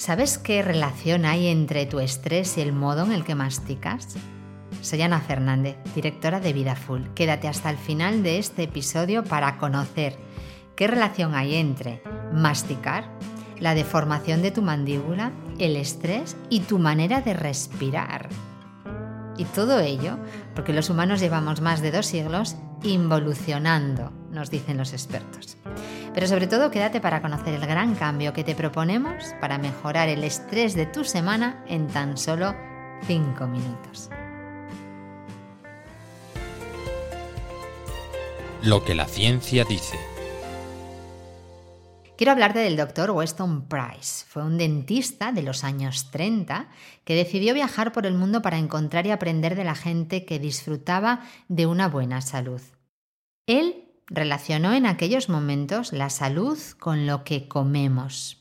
¿Sabes qué relación hay entre tu estrés y el modo en el que masticas? Soy Ana Fernández, directora de Vida Full. Quédate hasta el final de este episodio para conocer qué relación hay entre masticar, la deformación de tu mandíbula, el estrés y tu manera de respirar. Y todo ello porque los humanos llevamos más de dos siglos involucionando, nos dicen los expertos. Pero sobre todo quédate para conocer el gran cambio que te proponemos para mejorar el estrés de tu semana en tan solo 5 minutos. Lo que la ciencia dice. Quiero hablarte del doctor Weston Price. Fue un dentista de los años 30 que decidió viajar por el mundo para encontrar y aprender de la gente que disfrutaba de una buena salud. Él relacionó en aquellos momentos la salud con lo que comemos.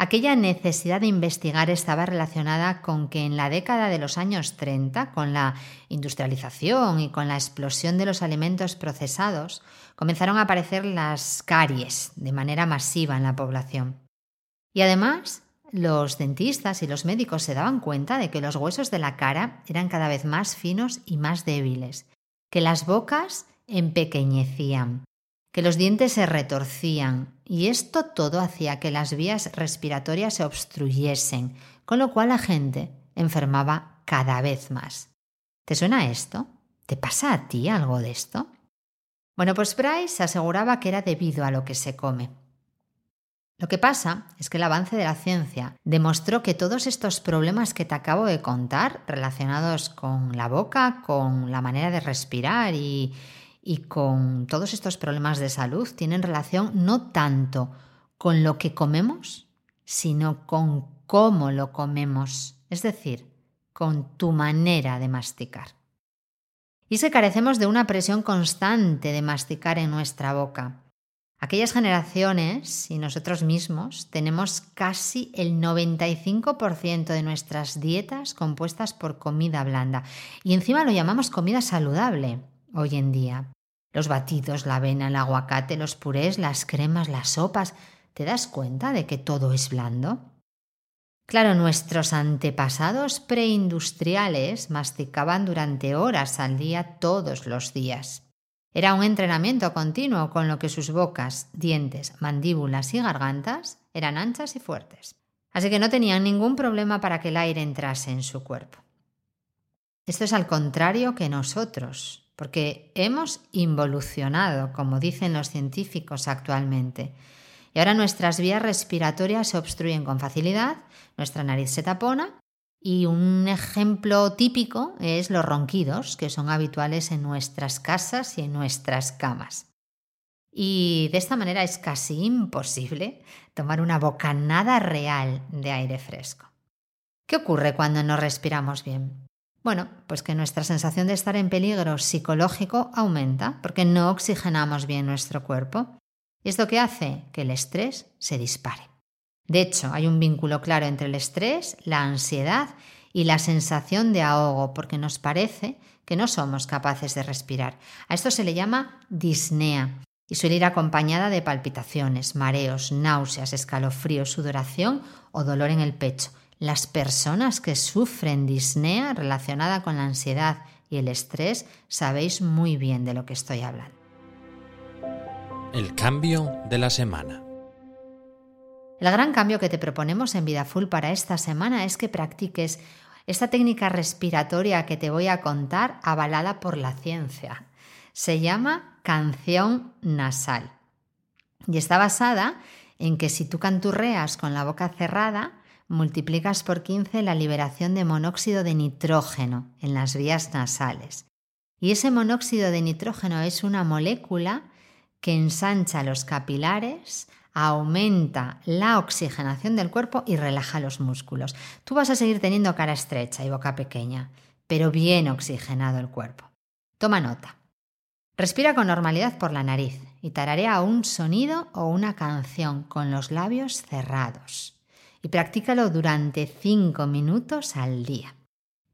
Aquella necesidad de investigar estaba relacionada con que en la década de los años 30, con la industrialización y con la explosión de los alimentos procesados, comenzaron a aparecer las caries de manera masiva en la población. Y además, los dentistas y los médicos se daban cuenta de que los huesos de la cara eran cada vez más finos y más débiles, que las bocas empequeñecían, que los dientes se retorcían y esto todo hacía que las vías respiratorias se obstruyesen, con lo cual la gente enfermaba cada vez más. ¿Te suena esto? ¿Te pasa a ti algo de esto? Bueno, pues Bryce aseguraba que era debido a lo que se come. Lo que pasa es que el avance de la ciencia demostró que todos estos problemas que te acabo de contar, relacionados con la boca, con la manera de respirar y, y con todos estos problemas de salud tienen relación no tanto con lo que comemos, sino con cómo lo comemos, es decir, con tu manera de masticar. Y se carecemos de una presión constante de masticar en nuestra boca. Aquellas generaciones y nosotros mismos tenemos casi el 95% de nuestras dietas compuestas por comida blanda y encima lo llamamos comida saludable hoy en día. Los batidos, la avena, el aguacate, los purés, las cremas, las sopas. ¿Te das cuenta de que todo es blando? Claro, nuestros antepasados preindustriales masticaban durante horas al día todos los días. Era un entrenamiento continuo con lo que sus bocas, dientes, mandíbulas y gargantas eran anchas y fuertes. Así que no tenían ningún problema para que el aire entrase en su cuerpo. Esto es al contrario que nosotros, porque hemos involucionado, como dicen los científicos actualmente. Y ahora nuestras vías respiratorias se obstruyen con facilidad, nuestra nariz se tapona y un ejemplo típico es los ronquidos, que son habituales en nuestras casas y en nuestras camas. Y de esta manera es casi imposible tomar una bocanada real de aire fresco. ¿Qué ocurre cuando no respiramos bien? Bueno, pues que nuestra sensación de estar en peligro psicológico aumenta porque no oxigenamos bien nuestro cuerpo. Y esto que hace que el estrés se dispare. De hecho, hay un vínculo claro entre el estrés, la ansiedad y la sensación de ahogo, porque nos parece que no somos capaces de respirar. A esto se le llama disnea y suele ir acompañada de palpitaciones, mareos, náuseas, escalofríos, sudoración o dolor en el pecho. Las personas que sufren disnea relacionada con la ansiedad y el estrés sabéis muy bien de lo que estoy hablando. El cambio de la semana. El gran cambio que te proponemos en Vida Full para esta semana es que practiques esta técnica respiratoria que te voy a contar avalada por la ciencia. Se llama canción nasal y está basada en que si tú canturreas con la boca cerrada, multiplicas por 15 la liberación de monóxido de nitrógeno en las vías nasales. Y ese monóxido de nitrógeno es una molécula que ensancha los capilares, aumenta la oxigenación del cuerpo y relaja los músculos. Tú vas a seguir teniendo cara estrecha y boca pequeña, pero bien oxigenado el cuerpo. Toma nota. Respira con normalidad por la nariz y tararea un sonido o una canción con los labios cerrados y practícalo durante 5 minutos al día.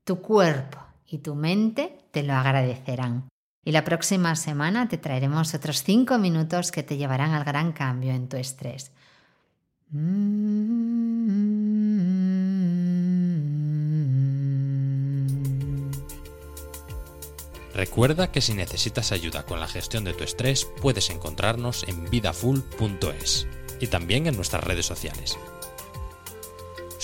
Tu cuerpo y tu mente te lo agradecerán. Y la próxima semana te traeremos otros 5 minutos que te llevarán al gran cambio en tu estrés. Recuerda que si necesitas ayuda con la gestión de tu estrés, puedes encontrarnos en vidafull.es y también en nuestras redes sociales.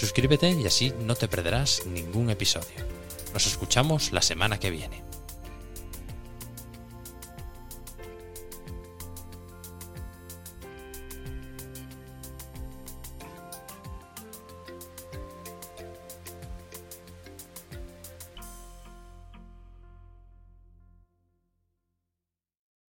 Suscríbete y así no te perderás ningún episodio. Nos escuchamos la semana que viene.